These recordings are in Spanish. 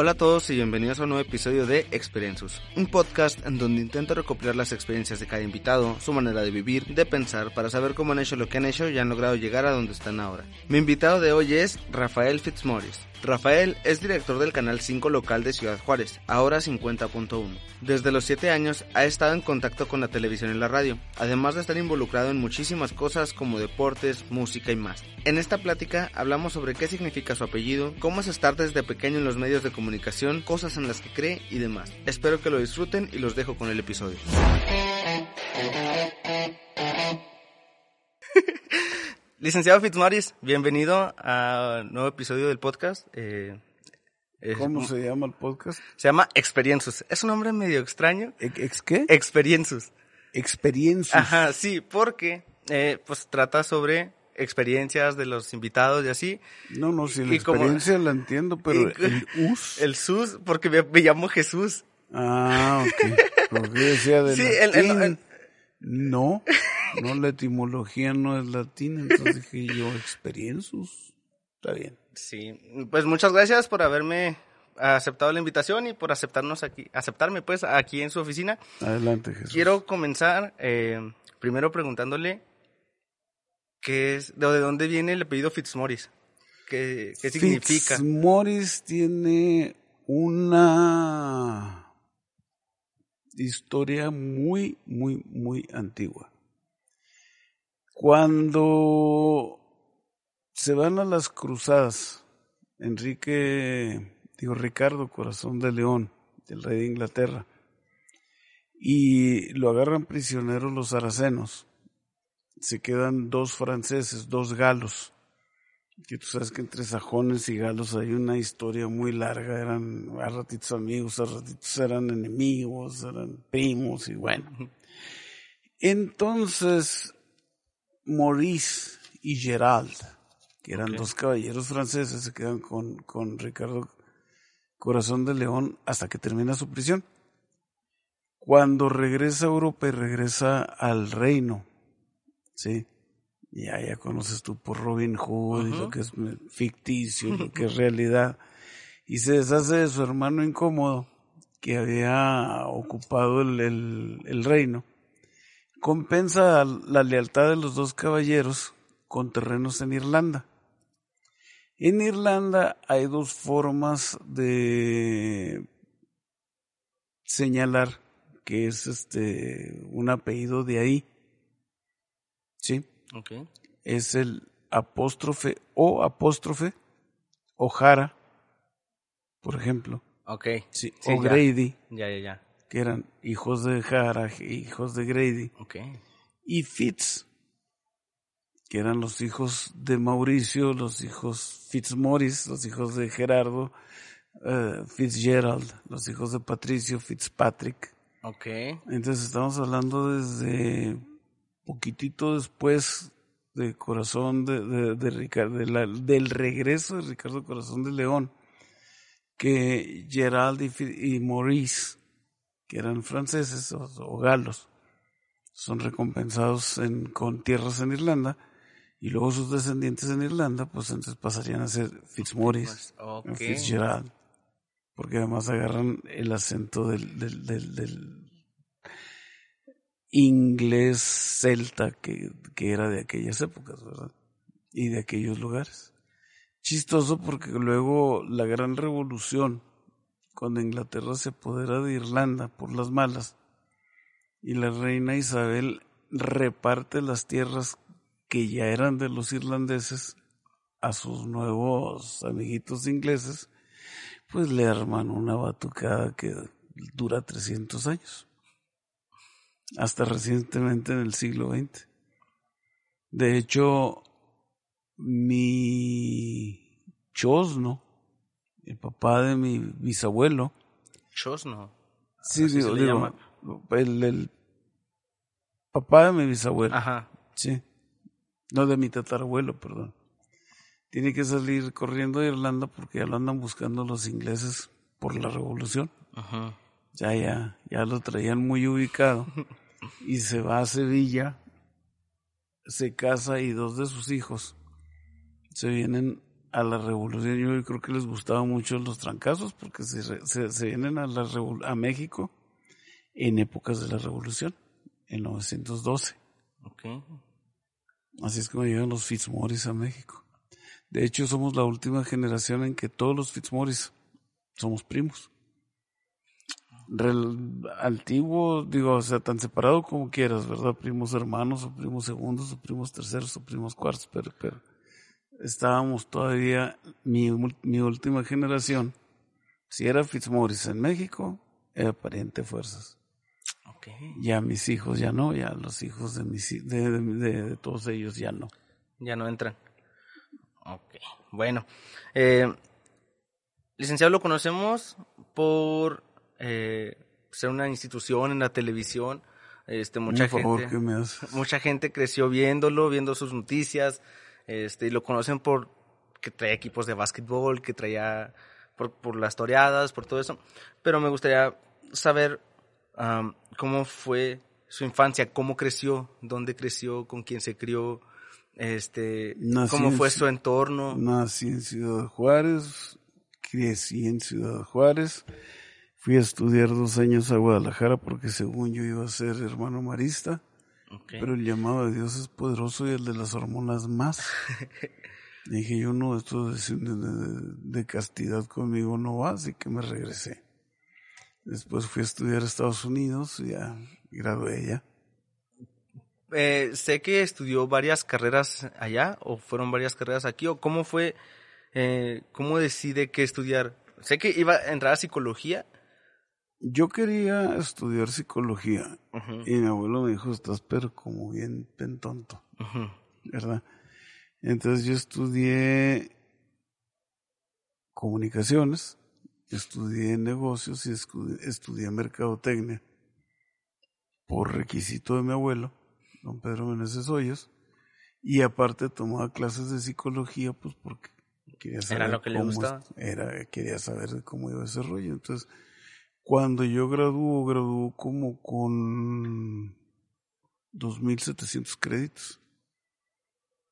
Hola a todos y bienvenidos a un nuevo episodio de Experiences, un podcast en donde intento recopilar las experiencias de cada invitado, su manera de vivir, de pensar, para saber cómo han hecho lo que han hecho y han logrado llegar a donde están ahora. Mi invitado de hoy es Rafael Fitzmaurice. Rafael es director del canal 5 local de Ciudad Juárez, ahora 50.1. Desde los 7 años ha estado en contacto con la televisión y la radio, además de estar involucrado en muchísimas cosas como deportes, música y más. En esta plática hablamos sobre qué significa su apellido, cómo es estar desde pequeño en los medios de comunicación, cosas en las que cree y demás. Espero que lo disfruten y los dejo con el episodio. Licenciado Fitzmaurice, bienvenido a un nuevo episodio del podcast. Eh, ¿Cómo se llama el podcast? Se llama Experiences. Es un nombre medio extraño. ¿Ex qué? Experiences. Experiencias. Ajá, sí, porque eh, pues trata sobre experiencias de los invitados y así. No, no, si la experiencia la entiendo, pero el us. El sus, porque me, llamo Jesús. Ah, ok. Porque decía de sí, el, no, no, la etimología no es latina, entonces dije yo, experiencias. Está bien. Sí, pues muchas gracias por haberme aceptado la invitación y por aceptarnos aquí, aceptarme pues aquí en su oficina. Adelante, Jesús. Quiero comenzar eh, primero preguntándole qué es, de dónde viene el apellido Fitzmaurice. ¿Qué, qué significa? Fitzmaurice tiene una historia muy, muy, muy antigua. Cuando se van a las cruzadas, Enrique, digo Ricardo Corazón de León, el rey de Inglaterra, y lo agarran prisionero los saracenos. Se quedan dos franceses, dos galos, que tú sabes que entre sajones y galos hay una historia muy larga, eran a ratitos amigos, a ratitos eran enemigos, eran primos y bueno. Entonces, Maurice y Gerald, que eran dos caballeros franceses, se quedan con, con Ricardo Corazón de León hasta que termina su prisión. Cuando regresa a Europa y regresa al reino, ¿sí? Ya, ya conoces tú por Robin Hood y lo que es ficticio, lo que es realidad. Y se deshace de su hermano incómodo que había ocupado el, el, reino. Compensa la lealtad de los dos caballeros con terrenos en Irlanda. En Irlanda hay dos formas de señalar que es este un apellido de ahí. ¿Sí? Es el apóstrofe o apóstrofe o Jara, por ejemplo. Okay. Sí, o Grady. Ya, ya, ya. Que eran hijos de Jara, hijos de Grady. Okay. Y Fitz, que eran los hijos de Mauricio, los hijos Fitzmaurice, los hijos de Gerardo, uh, Fitzgerald, los hijos de Patricio, Fitzpatrick. Okay. Entonces estamos hablando desde poquitito después de Corazón de, de, Ricardo, del regreso de Ricardo Corazón de León, que Gerald y, Maurice, que eran franceses o, galos, son recompensados en, con tierras en Irlanda, y luego sus descendientes en Irlanda, pues entonces pasarían a ser Fitzmaurice, Fitzgerald, porque además agarran el acento del, del, del inglés celta que, que era de aquellas épocas, ¿verdad? Y de aquellos lugares. Chistoso porque luego la gran revolución, cuando Inglaterra se apodera de Irlanda por las malas, y la reina Isabel reparte las tierras que ya eran de los irlandeses a sus nuevos amiguitos ingleses, pues le arman una batucada que dura 300 años hasta recientemente en el siglo XX. De hecho, mi chosno, el papá de mi bisabuelo. Chosno. Sí, digo, el, el, papá de mi bisabuelo. Ajá. Sí. No de mi tatarabuelo, perdón. Tiene que salir corriendo de Irlanda porque ya lo andan buscando los ingleses por la revolución. Ajá ya, ya, ya lo traían muy ubicado. y se va a Sevilla, se casa y dos de sus hijos se vienen a la revolución. Yo creo que les gustaba mucho los trancazos porque se, se, se vienen a, la, a México en épocas de la revolución, en 912. Okay. Así es como llegan los Fitzmaurice a México. De hecho, somos la última generación en que todos los Fitzmaurice somos primos. Antiguo, digo, o sea, tan separado como quieras, ¿verdad? Primos hermanos, o primos segundos, o primos terceros, o primos cuartos, pero, pero estábamos todavía, mi, mi última generación, si era Fitzmaurice en México, era pariente fuerzas. Okay. Ya mis hijos ya no, ya los hijos de, mis, de, de, de todos ellos ya no. Ya no entran. Ok, bueno. Eh, licenciado, lo conocemos por eh, ser una institución en la televisión. Este, mucha favor, gente, ¿qué me haces? mucha gente creció viéndolo, viendo sus noticias, este, y lo conocen por que traía equipos de básquetbol, que traía por, por las toreadas, por todo eso. Pero me gustaría saber um, cómo fue su infancia, cómo creció, dónde creció, con quién se crió, este, Nací cómo fue su entorno. Nací en Ciudad Juárez, crecí en Ciudad Juárez, fui a estudiar dos años a Guadalajara porque según yo iba a ser hermano marista, pero el llamado de Dios es poderoso y el de las hormonas más. Dije yo no, esto de, de- de castidad conmigo no va, así que me regresé. Después fui a estudiar a Estados Unidos y ya gradué ya. Eh, sé que estudió varias carreras allá, o fueron varias carreras aquí, o cómo fue, eh, cómo decide qué estudiar. Sé que iba a entrar a psicología. Yo quería estudiar psicología y mi abuelo me dijo, estás pero como bien pentonto, ujú. ¿verdad? Entonces yo estudié comunicaciones, estudié negocios y estudié mercadotecnia por requisito de mi abuelo, don Pedro Meneses Hoyos, y aparte tomaba clases de psicología, pues porque quería saber lo que le gustaba. era, quería saber de cómo iba ese rollo. Entonces, cuando yo graduó, graduó como con 2.700 créditos,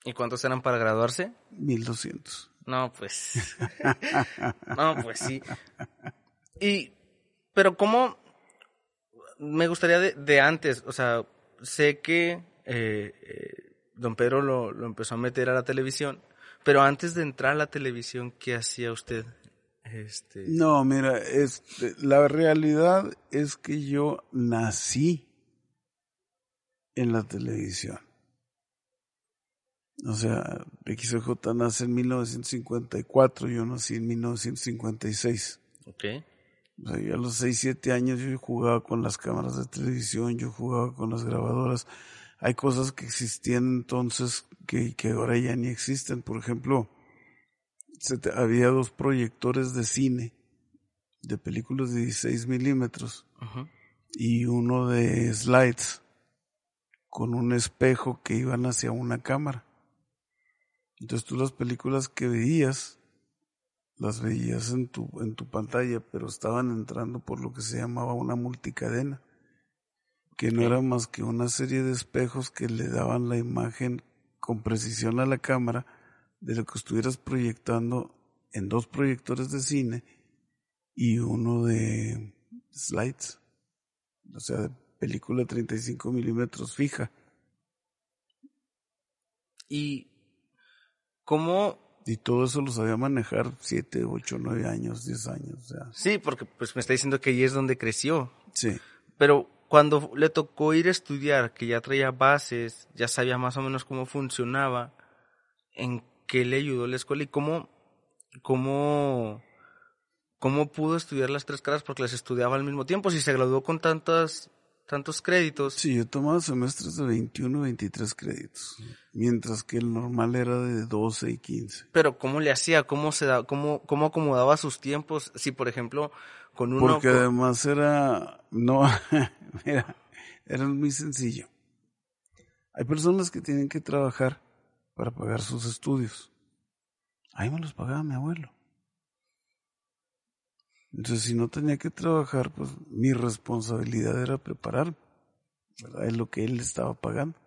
¿Y cuántos eran para graduarse? 1.200. No, pues. no, pues sí. Y, pero cómo, me gustaría de, de antes, o sea, sé que eh, eh, don Pedro lo, lo empezó a meter a la televisión, pero antes de entrar a la televisión, ¿qué hacía usted? Este, No, mira, este, la realidad es que yo nací en la televisión. O sea, XJ nace en 1954, yo nací en 1956. ok, O sea, yo a los 6, 7 años yo jugaba con las cámaras de televisión, yo jugaba con las grabadoras. Hay cosas que existían entonces que, que ahora ya ni existen. Por ejemplo, se te- había dos proyectores de cine, de películas de 16 milímetros, y uno de slides, con un espejo que iban hacia una cámara. Entonces tú las películas que veías, las veías en tu, en tu pantalla, pero estaban entrando por lo que se llamaba una multicadena, que no era más que una serie de espejos que le daban la imagen con precisión a la cámara de lo que estuvieras proyectando en dos proyectores de cine y uno de slides, o sea, de película 35 milímetros fija. y cómo, Y todo eso lo sabía manejar 7, 8, 9 años, 10 años, o sea, sí, porque pues me está diciendo que ahí es donde creció, sí. pero cuando le tocó ir a estudiar, que ya traía bases, ya sabía más o menos cómo funcionaba, ¿en qué le ayudó la escuela y cómo, cómo, cómo pudo estudiar las tres carreras? Porque las estudiaba al mismo tiempo, si se graduó con tantas, tantos créditos. Sí, yo tomaba semestres de 21, 23 créditos, mientras que el normal era de 12 y 15. Pero ¿cómo le hacía? ¿Cómo se da, cómo, cómo acomodaba sus tiempos? Si, por ejemplo, con uno... Porque con- además era, no, mira, era muy sencillo. Hay personas que tienen que trabajar para pagar sus estudios. Ahí me los pagaba mi abuelo. Entonces, si no tenía que trabajar, pues mi responsabilidad era preparar. Es lo que él estaba pagando.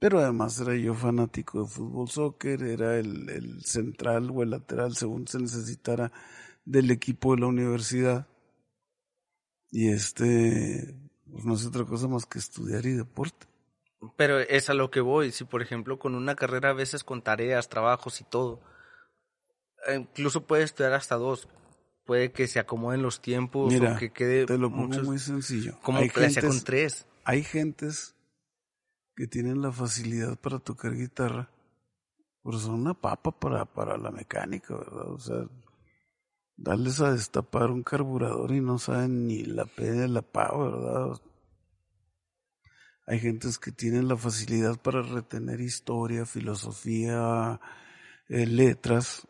Pero además era yo fanático de fútbol, soccer, era el, el central o el lateral según se necesitara del equipo de la universidad. Y este, pues no es otra cosa más que estudiar y deporte. Pero es a lo que voy. Si, por ejemplo, con una carrera a veces con tareas, trabajos y todo, eh, incluso puedes estudiar hasta dos. Puede que se acomoden los tiempos Mira, o que quede. Te lo pongo muchos- muy sencillo. como hay, con tres. hay gentes que tienen la facilidad para tocar guitarra, pero son una papa para, para la mecánica, ¿verdad? O sea, darles a destapar un carburador y no saben ni la P de la PA, ¿verdad? Hay gentes que tienen la facilidad para retener historia, filosofía, eh, letras,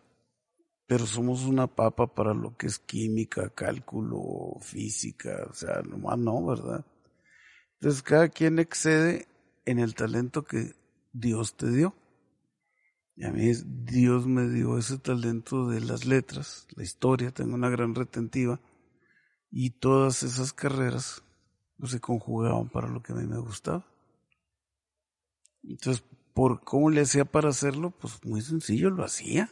pero somos una papa para lo que es química, cálculo, física, o sea, nomás no, ¿verdad? Entonces cada quien excede en el talento que Dios te dio. Y a mí Dios me dio ese talento de las letras, la historia, tengo una gran retentiva y todas esas carreras pues, se conjugaban para lo que a mí me gustaba. Entonces, ¿por cómo le hacía para hacerlo? Pues muy sencillo, lo hacía.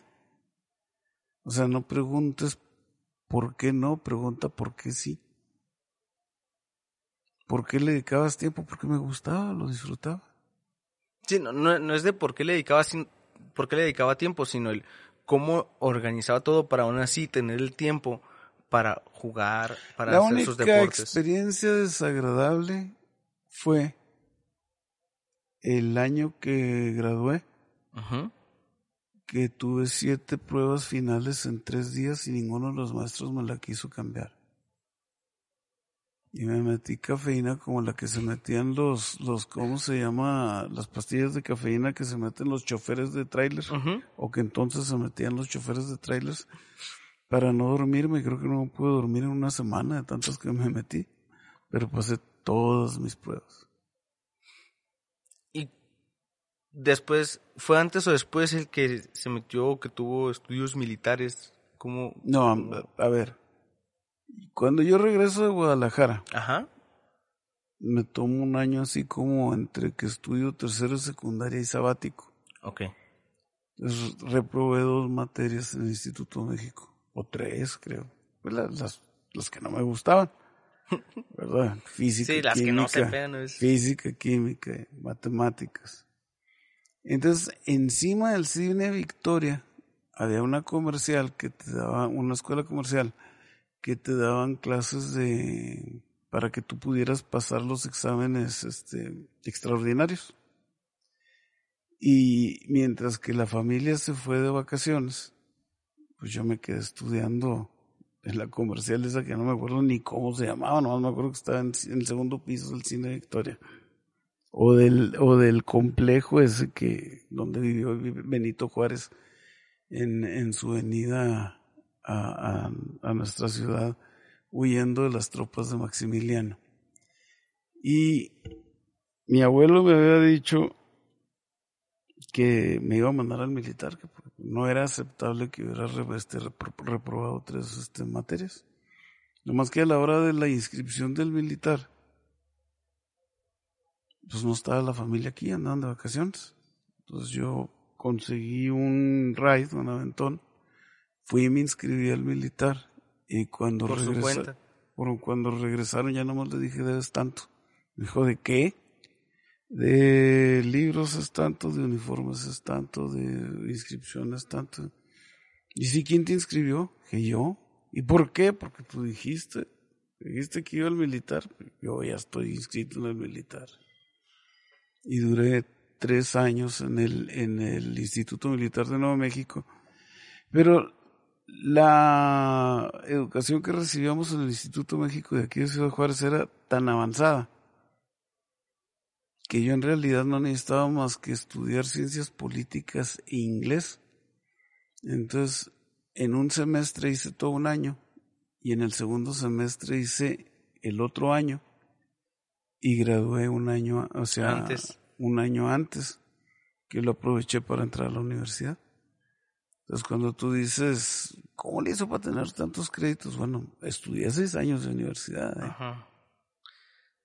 O sea, no preguntes por qué no, pregunta por qué sí. ¿Por qué le dedicabas tiempo? Porque me gustaba, lo disfrutaba. Sí, no, no, no es de por qué le dedicaba sin- por qué le dedicaba tiempo, sino el cómo organizaba todo para aún así tener el tiempo para jugar, para La hacer sus única deportes. experiencia desagradable fue el año que gradué, que tuve siete pruebas finales en tres días y ninguno de los maestros me la quiso cambiar. Y me metí cafeína como la que se metían los, los, ¿cómo se llama? Las pastillas de cafeína que se meten los choferes de tráiler. Ujú. o que entonces se metían los choferes de trailers para no dormirme. Creo que no pude dormir en una semana de tantas que me metí, pero pasé todas mis pruebas. Y después, ¿fue antes o después el que se metió, que tuvo estudios militares? como No, a, ver, cuando yo regreso de Guadalajara, Ajá. me tomo un año así como entre que estudio tercero secundaria y sabático. Ok. Entonces reprobé dos materias en el Instituto de México, o tres creo, pues las, las, las que no me gustaban, ¿verdad? Física, Sí, las que química, no se pegan. Es... física, química, matemáticas. Entonces, encima del cine Victoria, había una comercial que te daba, una escuela comercial, que te daban clases de, para que tú pudieras pasar los exámenes, este, extraordinarios. Y mientras que la familia se fue de vacaciones, pues yo me quedé estudiando en la comercial esa que no me acuerdo ni cómo se llamaba, no me acuerdo que estaba en, el segundo piso del cine Victoria. O del, o del complejo ese que, donde vivió Benito Juárez en, en su venida a, a, a nuestra ciudad, huyendo de las tropas de Maximiliano. Y mi abuelo me había dicho que me iba a mandar al militar, que no era aceptable que hubiera este, repro- reprobado tres este, materias. Nomás que a la hora de la inscripción del militar, pues no estaba la familia aquí, andaban de vacaciones. Entonces yo conseguí un ride, un aventón, fui y me inscribí al militar. Y cuando, Por regresa- por- cuando regresaron ya nomás le dije, debes tanto. Me dijo, ¿de qué? De libros es tanto, de uniformes es tanto, de inscripciones tanto. ¿Y si quién te inscribió? Que yo. ¿Y por qué? Porque tú dijiste, dijiste que iba al militar. Yo ya estoy inscrito en el militar. Y duré tres años en el, en el Instituto Militar de Nuevo México. Pero la educación que recibíamos en el Instituto México de aquí de Ciudad Juárez era tan avanzada que yo en realidad no necesitaba más que estudiar ciencias políticas e inglés. Entonces, en un semestre hice todo un año y en el segundo semestre hice el otro año y gradué un año, o sea, Antes. un año antes, que lo aproveché para entrar a la universidad. Entonces, cuando tú dices, ¿cómo le hizo para tener tantos créditos? Bueno, estudié seis años de universidad. ¿eh? Ajá.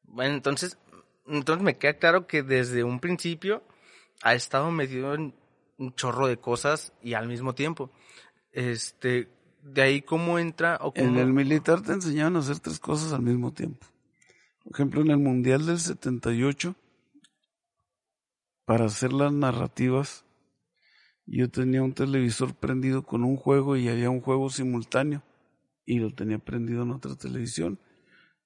Bueno, entonces, entonces me queda claro que desde un principio ha estado metido en un chorro de cosas y al mismo tiempo. Este, de ahí cómo entra o En el militar te enseñaban a hacer tres cosas al mismo tiempo. Por ejemplo, en el Mundial del 78, para hacer las narrativas, yo tenía un televisor prendido con un juego y había un juego simultáneo y lo tenía prendido en otra televisión.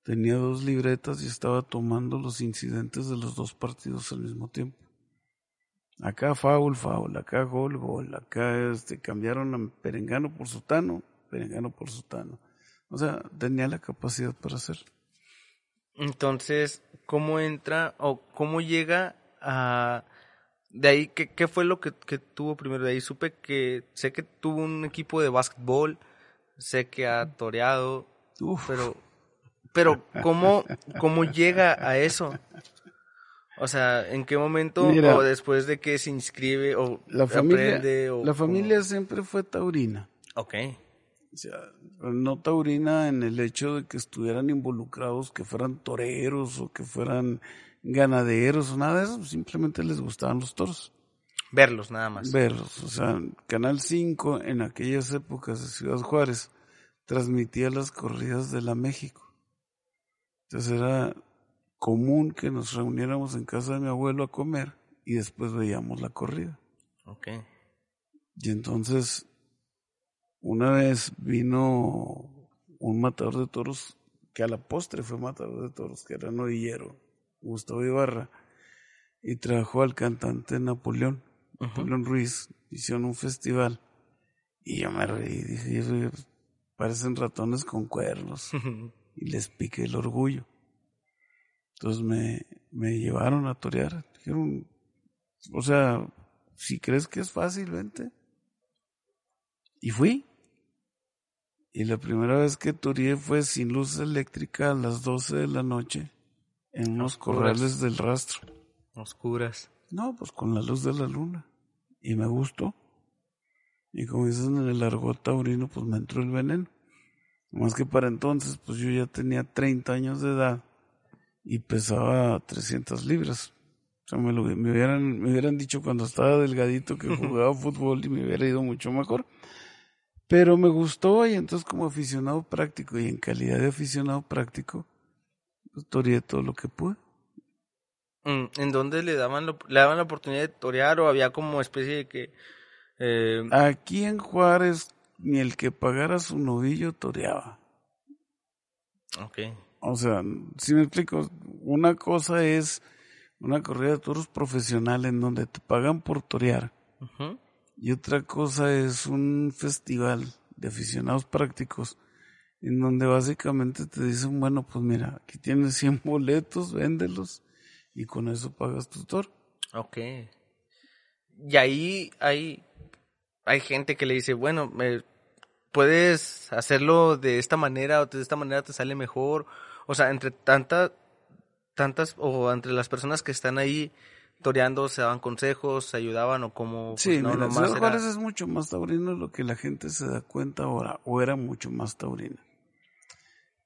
Tenía dos libretas y estaba tomando los incidentes de los dos partidos al mismo tiempo. Acá foul, foul, acá gol, gol, acá este, cambiaron a Perengano por Sutano, Perengano por Sutano. O sea, tenía la capacidad para hacer. Entonces, ¿cómo entra o cómo llega a... De ahí, ¿qué, qué fue lo que, que, tuvo primero? De ahí supe que, sé que tuvo un equipo de básquetbol, sé que ha toreado, pero, pero ¿cómo, ¿cómo llega a eso? O sea, ¿en qué momento o después de que se inscribe o la familia, aprende? O, la familia siempre fue taurina. Ok. O sea, no taurina en el hecho de que estuvieran involucrados, que fueran toreros o que fueran ganaderos o nada de eso, simplemente les gustaban los toros. Verlos nada más. Verlos, o sea, Canal 5 en aquellas épocas de Ciudad Juárez transmitía las corridas de la México. Entonces era común que nos reuniéramos en casa de mi abuelo a comer y después veíamos la corrida. Ok. Y entonces, una vez vino un matador de toros, que a la postre fue matador de toros, que era novillero, Gustavo Ibarra, y trajo al cantante Napoleón, Napoleón Ruiz, hicieron un festival, y yo me reí, dije, parecen ratones con cuernos, y les piqué el orgullo. Entonces me, me llevaron a torear. Dijeron, o sea, si crees que es fácil, vente. Y fui. Y la primera vez que toreé fue sin luz eléctrica a las 12 de la noche en unos corrales del rastro. Oscuras. No, pues con la luz de la luna. Y me gustó. Y como dicen en el argot taurino, pues me entró el veneno. Más que para entonces, pues yo ya tenía 30 años de edad y pesaba 300 libras. O sea, me, lo, me, hubieran, me hubieran dicho cuando estaba delgadito que jugaba fútbol y me hubiera ido mucho mejor. Pero me gustó y entonces como aficionado práctico y en calidad de aficionado práctico, pues toreé todo lo que pude. Mm, ¿En dónde le daban, le daban la oportunidad de torear o había como especie de que... Eh... Aquí en Juárez ni el que pagara su novillo toreaba. Ok. O sea, si me explico, una cosa es una corrida de toros profesional en donde te pagan por torear. Y otra cosa es un festival de aficionados prácticos en donde básicamente te dicen, bueno, pues mira, aquí tienes 100 boletos, véndelos y con eso pagas tu toro. Ok. Y ahí hay, hay gente que le dice, bueno, puedes hacerlo de esta manera o de esta manera te sale mejor o sea, entre tantas, tantas, o entre las personas que están ahí toreando, se daban consejos, se ayudaban o como... Pues, sí, no, mira, Ciudad Juárez es mucho más taurino lo que la gente se da cuenta ahora, o era mucho más taurina.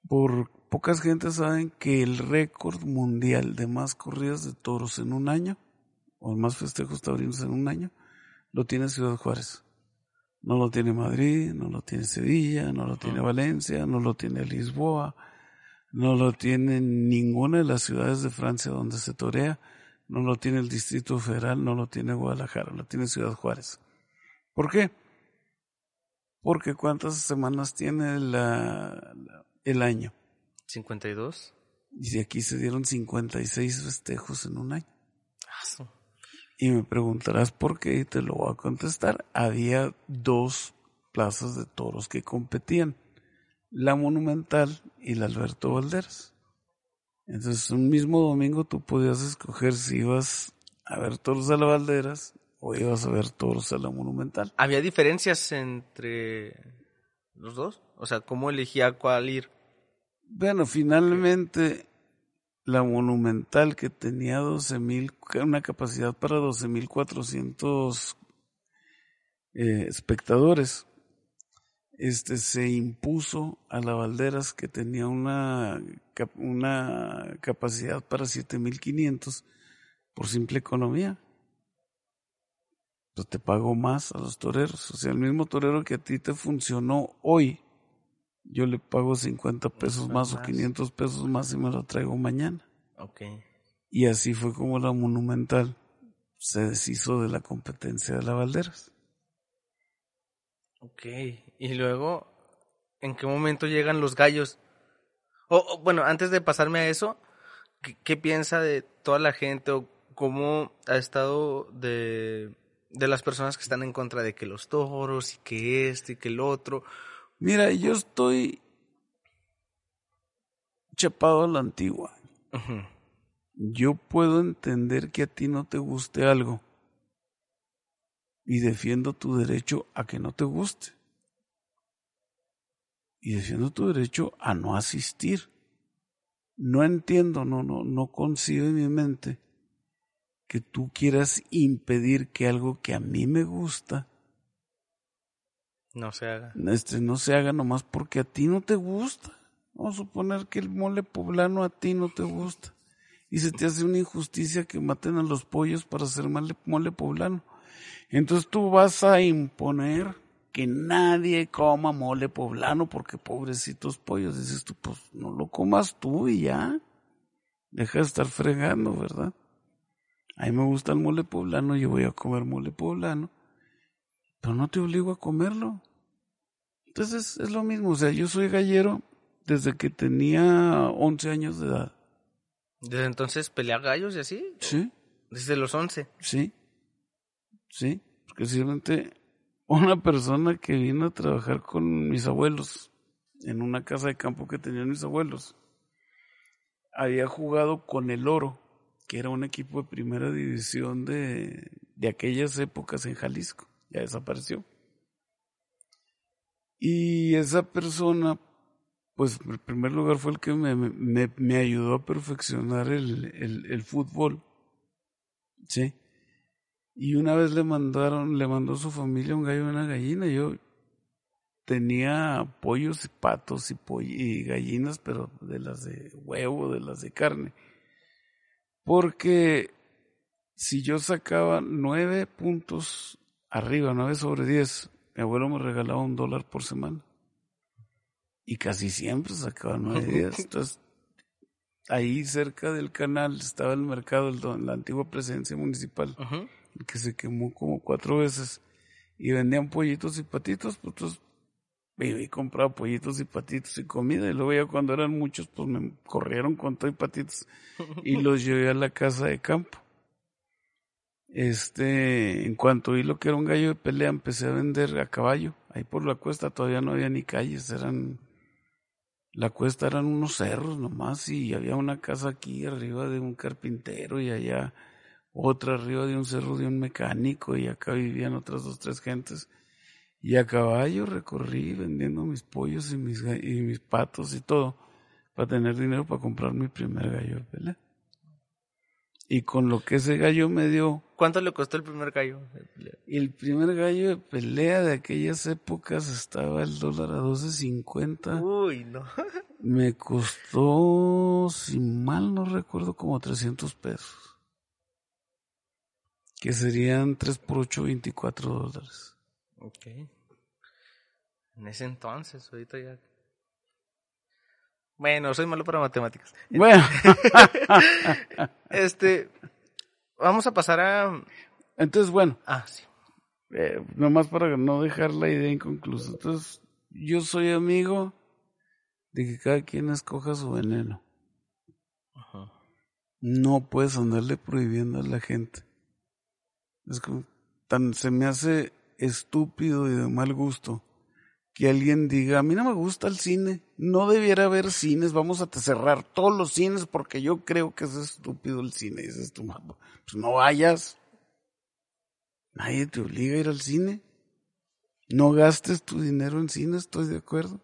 Por pocas gentes saben que el récord mundial de más corridas de toros en un año, o más festejos taurinos en un año, lo tiene Ciudad Juárez. No lo tiene Madrid, no lo tiene Sevilla, no lo tiene Valencia, no lo tiene Lisboa, no lo tiene ninguna de las ciudades de Francia donde se torea, no lo tiene el Distrito Federal, no lo tiene Guadalajara, lo tiene Ciudad Juárez. ¿Por qué? Porque ¿cuántas semanas tiene la, el año? 52. Y de aquí se dieron 56 festejos en un año. Ah, y me preguntarás por qué y te lo voy a contestar. Había dos plazas de toros que competían la Monumental y la Alberto Valderas. Entonces, un mismo domingo tú podías escoger si ibas a ver toros a la Valderas o ibas a ver toros a la Monumental. ¿Había diferencias entre los dos? O sea, ¿cómo elegía cuál ir? Bueno, finalmente la Monumental que tenía 12 mil, una capacidad para 12.400 eh, espectadores, este se impuso a la Valderas que tenía una, una capacidad para 7500 por simple economía. pues te pago más a los toreros. O sea, el mismo torero que a ti te funcionó hoy, yo le pago 50 pesos más, o 500 pesos más y me lo traigo mañana. Ok. Y así fue como la Monumental se deshizo de la competencia de la Valderas. Ok. Y luego, ¿en qué momento llegan los gallos? O, bueno, antes de pasarme a eso, ¿qué, piensa de toda la gente o cómo ha estado de, de las personas que están en contra de que los toros y que este y que el otro? Mira, yo estoy chapado a la antigua. Yo puedo entender que a ti no te guste algo y defiendo tu derecho a que no te guste. Y defiendo tu derecho a no asistir. No entiendo, no, no, no concibe en mi mente que tú quieras impedir que algo que a mí me gusta no se haga. Este, no se haga nomás porque a ti no te gusta. Vamos a suponer que el mole poblano a ti no te gusta. Y se te hace una injusticia que maten a los pollos para hacer mole, poblano. Entonces tú vas a imponer que nadie coma mole poblano porque pobrecitos pollos. Dices tú, pues no lo comas tú y ya. Deja de estar fregando, ¿verdad? A mí me gusta el mole poblano, yo voy a comer mole poblano, pero no te obligo a comerlo. Entonces es lo mismo, o sea, yo soy gallero desde que tenía 11 años de edad. ¿Desde entonces pelea gallos y así? Sí. ¿Desde los 11? Sí. Sí, porque simplemente una persona que vino a trabajar con mis abuelos en una casa de campo que tenían mis abuelos había jugado con el Oro, que era un equipo de primera división de, de aquellas épocas en Jalisco, ya desapareció. Y esa persona, pues en primer lugar fue el que me, me, me ayudó a perfeccionar el, el, fútbol. Sí. Y una vez le mandaron, le mandó su familia un gallo y una gallina. Yo tenía pollos y patos y, y gallinas, pero de las de huevo, de las de carne. Porque si yo sacaba nueve puntos arriba, nueve sobre diez, mi abuelo me regalaba un dólar por semana. Y casi siempre sacaba nueve días. Entonces, ahí cerca del canal estaba el mercado, la antigua presidencia municipal, que se quemó como cuatro veces. Y vendían pollitos y patitos, pues entonces y compraba pollitos y patitos y comida. Y luego ya cuando eran muchos, pues me corrieron con todo y patitos y los llevé a la casa de campo. Este, en cuanto vi lo que era un gallo de pelea, empecé a vender a caballo. Ahí por la cuesta todavía no había ni calles, eran, la cuesta eran unos cerros nomás y había una casa aquí arriba de un carpintero y allá otra arriba de un cerro de un mecánico y acá vivían otras dos, tres gentes. Y a caballo recorrí vendiendo mis pollos y mis, y mis patos y todo para tener dinero para comprar mi primer gallo de pelea. Y con lo que ese gallo me dio. ¿Cuánto le costó el primer gallo de pelea? El primer gallo de pelea de aquellas épocas estaba el dólar a 12.50. Uy, no. me costó, si mal no recuerdo, como 300 pesos. Que serían 3 por 8, 24 dólares. Ok. En ese entonces, ahorita ya. Bueno, soy malo para matemáticas. Bueno. este. Vamos a pasar a. Entonces, bueno. Ah, sí. Eh, nomás para no dejar la idea inconclusa. Entonces, yo soy amigo de que cada quien escoja su veneno. Ajá. No puedes andarle prohibiendo a la gente. Es como, tan, se me hace estúpido y de mal gusto que alguien diga, a mí no me gusta el cine, no debiera haber cines, vamos a cerrar todos los cines porque yo creo que es estúpido el cine. Dices tú, pues no vayas. Nadie te obliga a ir al cine. No gastes tu dinero en cine, estoy de acuerdo.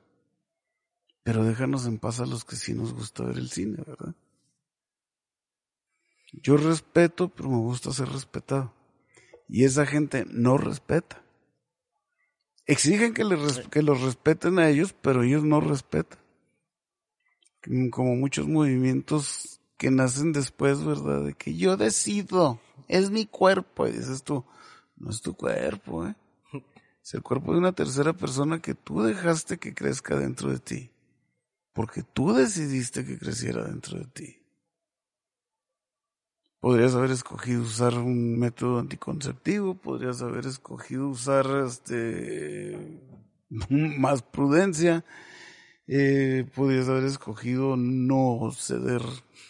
Pero déjanos en paz a los que sí nos gusta ver el cine, ¿verdad? Yo respeto, pero me gusta ser respetado. Y esa gente no respeta. Exigen que, les, que los respeten a ellos, pero ellos no respetan. Como muchos movimientos que nacen después, ¿verdad? De que yo decido, es mi cuerpo. Y dices tú, No es tu cuerpo, ¿eh? Es el cuerpo de una tercera persona que tú dejaste que crezca dentro de ti. Porque tú decidiste que creciera dentro de ti. Podrías haber escogido usar un método anticonceptivo, podrías haber escogido usar este más prudencia, eh, podrías haber escogido no ceder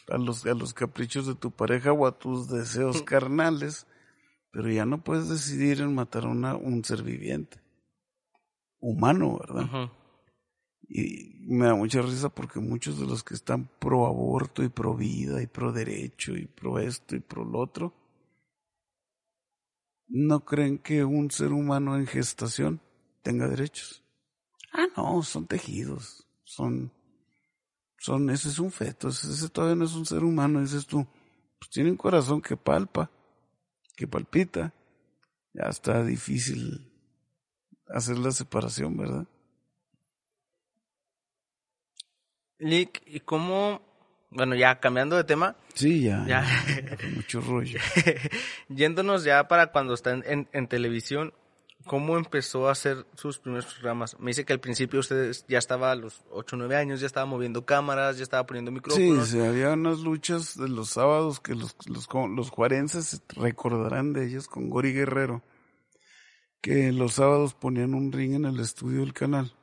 a los, a los caprichos de tu pareja o a tus deseos carnales, pero ya no puedes decidir en matar a un ser viviente, humano, ¿verdad? Y me da mucha risa porque muchos de los que están pro aborto y pro vida y pro derecho y pro esto y pro lo otro, no creen que un ser humano en gestación tenga derechos. Ah, no, son tejidos, son, son, ese es un feto, ese, todavía no es un ser humano, ese es tú. Pues tiene un corazón que palpa, que palpita. Ya está difícil hacer la separación, ¿verdad? Lick, ¿y cómo, bueno, ya cambiando de tema? Sí, ya. Ya. mucho rollo. Yéndonos ya para cuando está en, en, televisión, ¿cómo empezó a hacer sus primeros programas? Me dice que al principio usted ya estaba a los 8 o 9 años, ya estaba moviendo cámaras, ya estaba poniendo micrófonos. Sí, había unas luchas de los sábados que los, los, los juarenses recordarán de ellas con Gori Guerrero, que los sábados ponían un ring en el estudio del canal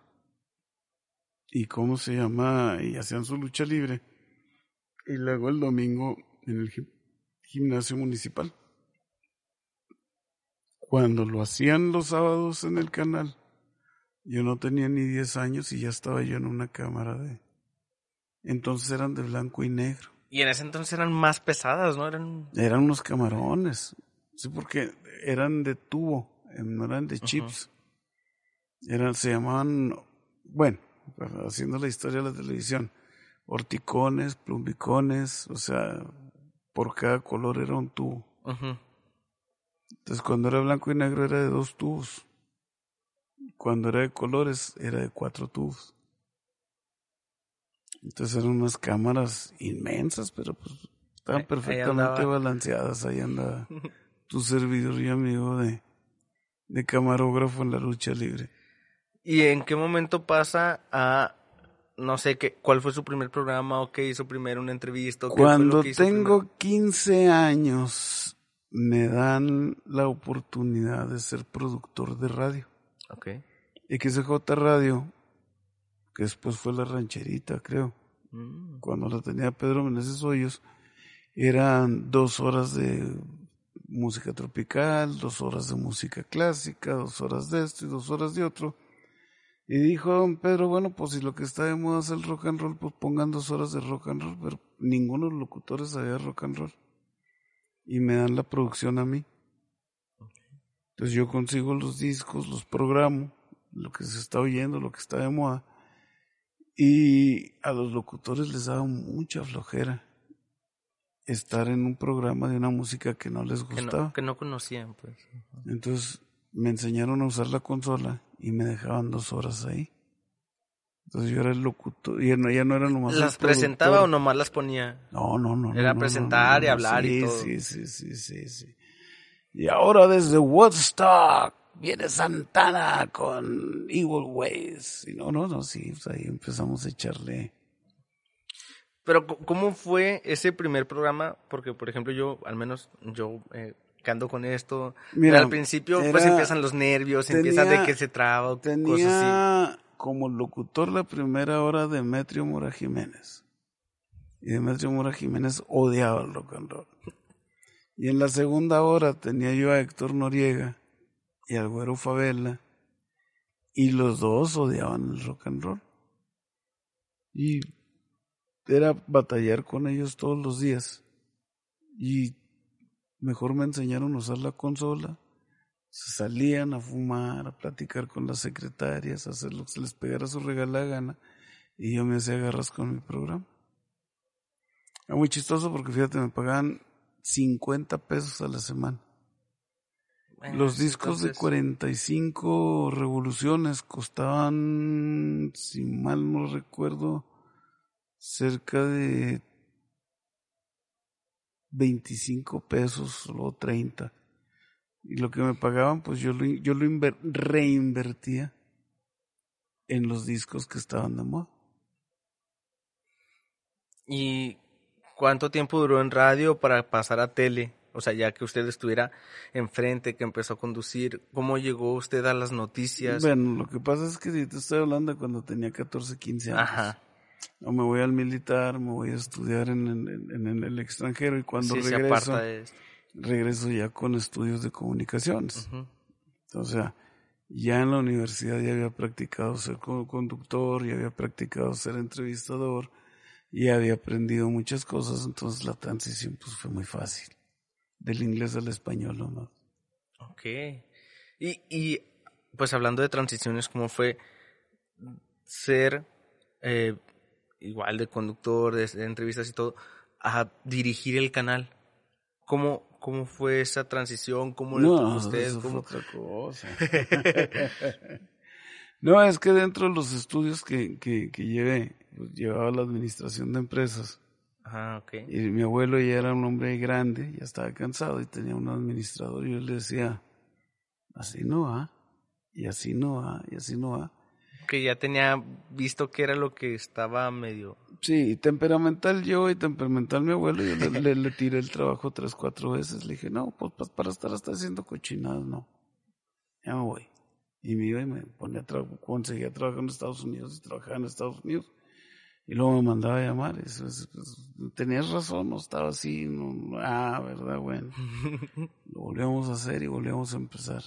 y cómo se llama, y hacían su lucha libre. Y luego el domingo en el gimnasio municipal. Cuando lo hacían los sábados en el canal, yo no tenía ni 10 años y ya estaba yo en una cámara de... Entonces eran de blanco y negro. Y en ese entonces eran más pesadas, ¿no? Eran, eran unos camarones. Sí, porque eran de tubo, no eran de chips. Eran, se llamaban, bueno, haciendo la historia de la televisión. Horticones, plumbicones, o sea, por cada color era un tubo. Entonces cuando era blanco y negro era de dos tubos. Cuando era de colores era de cuatro tubos. Entonces eran unas cámaras inmensas, pero pues estaban perfectamente balanceadas. Ahí anda tu servidor y amigo de, de camarógrafo en la lucha libre. ¿Y en qué momento pasa a no sé qué, cuál fue su primer programa o qué hizo primero una entrevista? Cuando tengo 15 años me dan la oportunidad de ser productor de radio. Ok. XJ Radio, que después fue la rancherita, creo. Mm. Cuando la tenía Pedro Meneses Hoyos, eran dos horas de música tropical, dos horas de música clásica, dos horas de esto y dos horas de otro y dijo don Pedro, bueno, pues si lo que está de moda es el rock and roll, pues pongan dos horas de rock and roll, pero ninguno de los locutores sabía rock and roll. Y me dan la producción a mí. Entonces yo consigo los discos, los programo, lo que se está oyendo, lo que está de moda. Y a los locutores les daba mucha flojera estar en un programa de una música que no les gustaba. Que no, conocían, pues. Entonces me enseñaron a usar la consola y me dejaban dos horas ahí. Entonces yo era el locutor, y ya no, ya no era nomás. ¿Las presentaba o nomás las ponía? No, no, no. Era presentar y hablar y todo. Sí, sí, sí, sí, sí. Y ahora desde Woodstock viene Santana con Evil Ways. Y no, no, no, sí, pues ahí empezamos a echarle. Pero, ¿cómo fue ese primer programa? Porque, por ejemplo, yo, al menos, yo eh, ando con esto. Mira, al principio pues empiezan los nervios, empieza de que se traba, tenía cosas así. como locutor la primera hora de Demetrio Mora Jiménez. Y Demetrio Mora Jiménez odiaba el rock and roll. Y en la segunda hora tenía yo a Héctor Noriega y al Güero Favela. Y los dos odiaban el rock and roll. Y era batallar con ellos todos los días. Y Mejor me enseñaron a usar la consola. Se salían a fumar, a platicar con las secretarias, a hacer lo que se les pegara su regala gana. Y yo me hacía garras con mi programa. Era muy chistoso porque fíjate, me pagaban 50 pesos a la semana. Los discos de 45 revoluciones costaban, si mal no recuerdo, cerca de 25 pesos o 30. Y lo que me pagaban, pues yo lo, yo lo reinvertía en los discos que estaban de moda. ¿Y cuánto tiempo duró en radio para pasar a tele? O sea, ya que usted estuviera enfrente, que empezó a conducir, ¿cómo llegó usted a las noticias? Bueno, lo que pasa es que si te estoy hablando cuando tenía 14, 15 años. Ajá. O me voy al militar, me voy a estudiar en, en, el extranjero y cuando regreso, regreso ya con estudios de comunicaciones. O sea, ya en la universidad ya había practicado ser conductor, ya había practicado ser entrevistador, y había aprendido muchas cosas, entonces la transición pues fue muy fácil del inglés al español nomás. Ok. Y, y pues hablando de transiciones, ¿cómo fue ser eh, igual de conductor, de, entrevistas y todo, a dirigir el canal? ¿Cómo, cómo fue esa transición? ¿Cómo no, usted? Eso fue otra cosa. no, es que dentro de los estudios que, que, que llevé, pues, llevaba la administración de empresas Ah, okay. Y mi abuelo ya era un hombre grande, ya estaba cansado y tenía un administrador y yo le decía, así no va, y así no va, y así no va. Que ya tenía visto que era lo que estaba medio... Sí, temperamental yo y temperamental mi abuelo, yo le, le, tiré el trabajo tres, cuatro veces, le dije, no, pues, pues para estar hasta haciendo cochinadas, no, ya me voy. Y me iba y me ponía a conseguía trabajar en Estados Unidos y trabajaba en Estados Unidos. Y luego me mandaba a llamar. Y pues, tenías razón, no estaba así. ah, verdad, bueno. Lo volvíamos a hacer y volvíamos a empezar.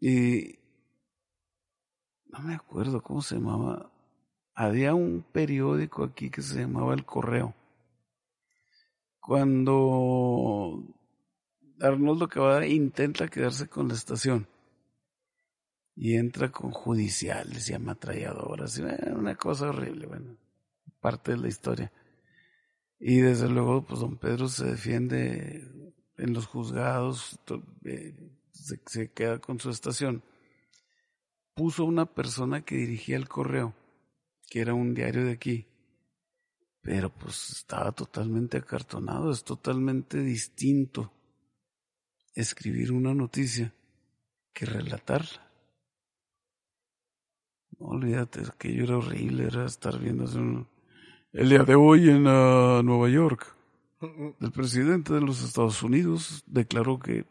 Y no me acuerdo cómo se llamaba. Había un periódico aquí que se llamaba El Correo. Cuando Arnoldo Cavada intenta quedarse con la estación y entra con judiciales y ametralladoras, una cosa horrible, bueno, parte de la historia. Y desde luego, pues don Pedro se defiende en los juzgados, eh, se, queda con su estación. Puso una persona que dirigía el correo, que era un diario de aquí, pero pues estaba totalmente acartonado, es totalmente distinto escribir una noticia que relatarla. No, olvídate, que yo era horrible, era estar viendo el día de hoy en uh, Nueva York. El presidente de los Estados Unidos declaró que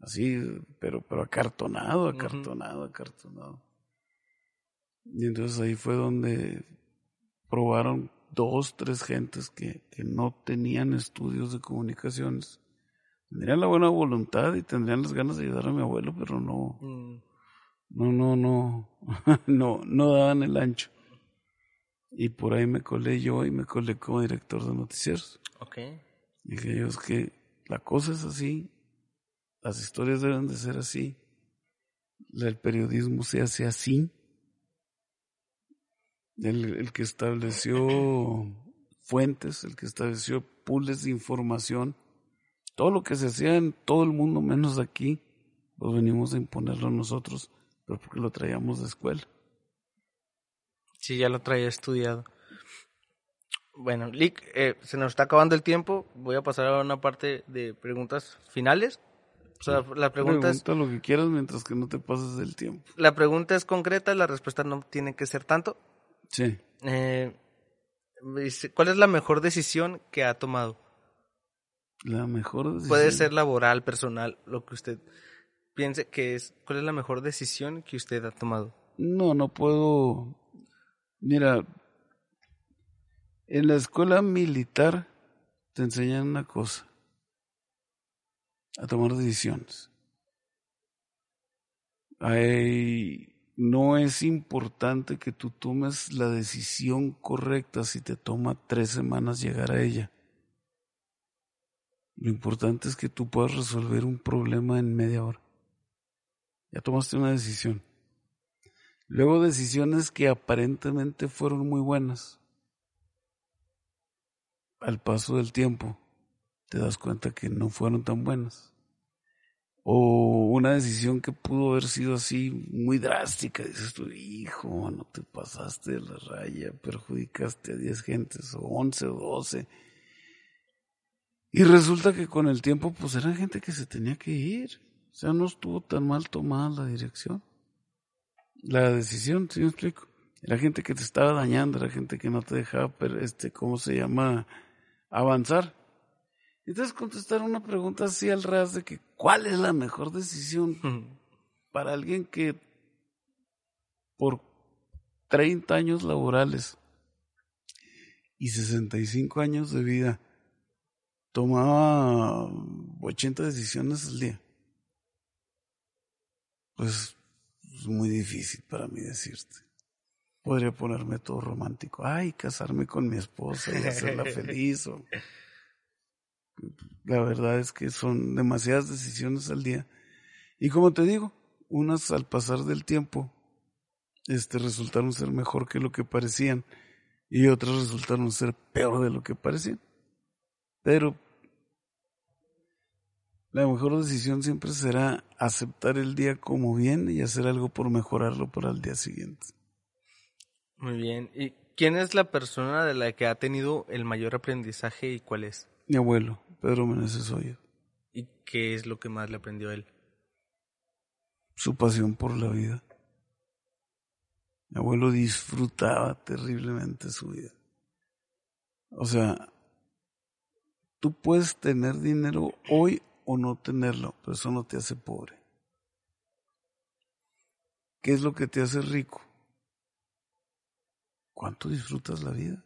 así, pero, pero acartonado, acartonado, acartonado. Y entonces ahí fue donde probaron dos, tres gentes que, que no tenían estudios de comunicaciones. Tendrían la buena voluntad y tendrían las ganas de ayudar a mi abuelo, pero no, mm no, no, no, no, no daban el ancho. Y por ahí me colé yo y me colé como director de noticieros. Ok. Dije yo, es que la cosa es así, las historias deben de ser así, el periodismo se hace así. El, que estableció fuentes, el que estableció pools de información, todo lo que se hacía en todo el mundo menos aquí, pues venimos a imponerlo nosotros pero porque lo traíamos de escuela. Sí, ya lo traía estudiado. Bueno, Lick, eh, se nos está acabando el tiempo. Voy a pasar a una parte de preguntas finales. O sea, la pregunta Pregunta lo que quieras mientras que no te pases del tiempo. La pregunta es concreta, la respuesta no tiene que ser tanto. Sí. Eh, ¿Cuál es la mejor decisión que ha tomado? La mejor decisión. Puede ser laboral, personal, lo que usted piense que es, ¿cuál es la mejor decisión que usted ha tomado? No, no puedo. Mira, en la escuela militar te enseñan una cosa, a tomar decisiones. no es importante que tú tomes la decisión correcta si te toma tres semanas llegar a ella. Lo importante es que tú puedas resolver un problema en media hora. Ya tomaste una decisión. Luego decisiones que aparentemente fueron muy buenas. Al paso del tiempo te das cuenta que no fueron tan buenas. O una decisión que pudo haber sido así muy drástica. Dices tú, hijo, no te pasaste de la raya, perjudicaste a 10 gentes, o 11 o 12. Y resulta que con el tiempo, pues eran gente que se tenía que ir. O sea, no estuvo tan mal tomada la dirección. La decisión, ¿sí me explico? Era gente que te estaba dañando, era gente que no te dejaba, este, ¿cómo se llama? Avanzar. Entonces contestar una pregunta así al ras de que, ¿cuál es la mejor decisión para alguien que por 30 años laborales y 65 años de vida tomaba 80 decisiones al día. Pues es muy difícil para mí decirte. Podría ponerme todo romántico. Ay, casarme con mi esposa y hacerla feliz. La verdad es que son demasiadas decisiones al día. Y como te digo, unas al pasar del tiempo este, resultaron ser mejor que lo que parecían y otras resultaron ser peor de lo que parecían. Pero la mejor decisión siempre será aceptar el día como bien y hacer algo por mejorarlo para el día siguiente. Muy bien. ¿Y quién es la persona de la que ha tenido el mayor aprendizaje y cuál es? Mi abuelo, Pedro Meneses Hoyo. ¿Y qué es lo que más le aprendió a él? Su pasión por la vida. Mi abuelo disfrutaba terriblemente su vida. O sea, tú puedes tener dinero hoy o no tenerlo, pero eso no te hace pobre. ¿Qué es lo que te hace rico? ¿Cuánto disfrutas la vida?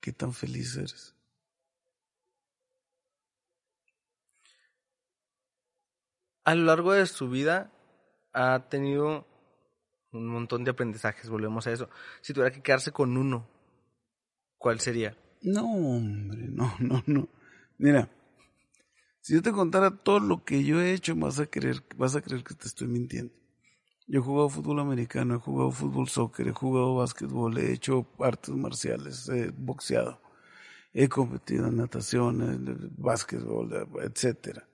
¿Qué tan feliz eres? A lo largo de su vida ha tenido un montón de aprendizajes, volvemos a eso. Si tuviera que quedarse con uno, ¿cuál sería? No, hombre, no, no, no. Mira, si yo te contara todo lo que yo he hecho, vas a creer, vas a creer que te estoy mintiendo. Yo he jugado fútbol americano, he jugado fútbol soccer, he jugado básquetbol, he hecho artes marciales, he boxeado, he competido en natación, en básquetbol, etcétera.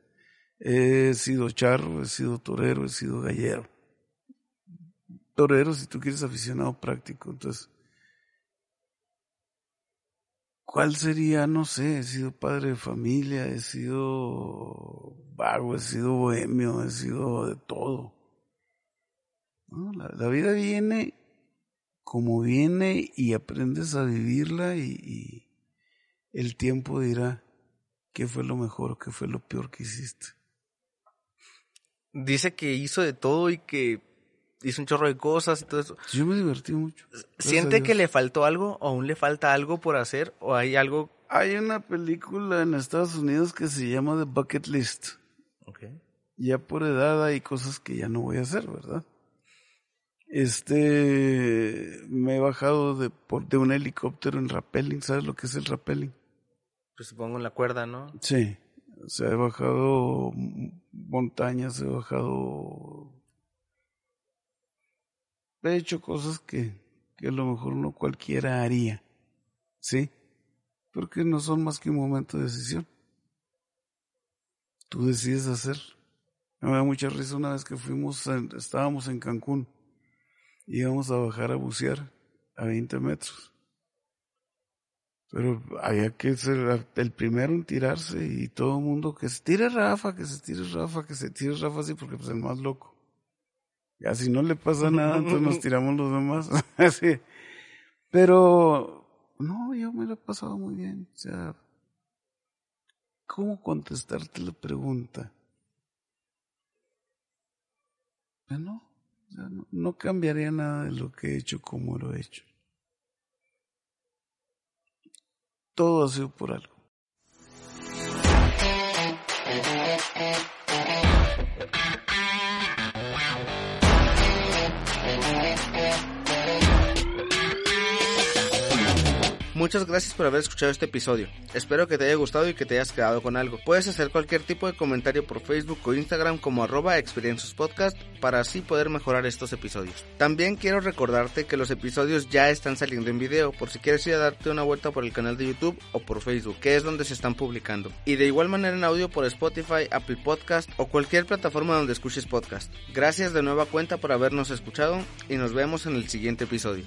He sido charro, he sido torero, he sido gallero torero si tú quieres aficionado práctico. Entonces, ¿cuál sería? No sé, he sido padre de familia, he sido vago, he sido bohemio, he sido de todo. la, vida viene como viene y aprendes a vivirla y, y el tiempo dirá qué fue lo mejor, qué fue lo peor que hiciste. Dice que hizo de todo y que hizo un chorro de cosas y todo eso. Yo me divertí mucho. ¿Siente que le faltó algo o aún le falta algo por hacer o hay algo? Hay una película en Estados Unidos que se llama The Bucket List. Okay. Ya por edad hay cosas que ya no voy a hacer, ¿verdad? Este, me he bajado de, por, de un helicóptero en rappelling, ¿sabes lo que es el rappelling? Pues supongo en la cuerda, ¿no? Sí, o sea, he bajado montañas, he bajado he hecho cosas que, que a lo mejor no cualquiera haría, ¿sí? Porque no son más que un momento de decisión. Tú decides hacer. Me da mucha risa una vez que fuimos, estábamos en Cancún, íbamos a bajar a bucear a 20 metros. Pero había que ser el primero en tirarse y todo el mundo que se tire Rafa, que se tire Rafa, que se tire Rafa así porque pues el más loco. Ya si no le pasa nada, entonces nos tiramos los demás. Así. Pero, no, yo me lo he pasado muy bien. O sea, ¿cómo contestarte la pregunta? Bueno, no, no cambiaría nada de lo que he hecho como lo he hecho. Todo ha sido por algo. Muchas gracias por haber escuchado este episodio. Espero que te haya gustado y que te hayas quedado con algo. Puedes hacer cualquier tipo de comentario por Facebook o Instagram como arroba Podcast para así poder mejorar estos episodios. También quiero recordarte que los episodios ya están saliendo en video por si quieres ir a darte una vuelta por el canal de YouTube o por Facebook, que es donde se están publicando. Y de igual manera en audio por Spotify, Apple Podcast o cualquier plataforma donde escuches podcast. Gracias de nueva cuenta por habernos escuchado y nos vemos en el siguiente episodio.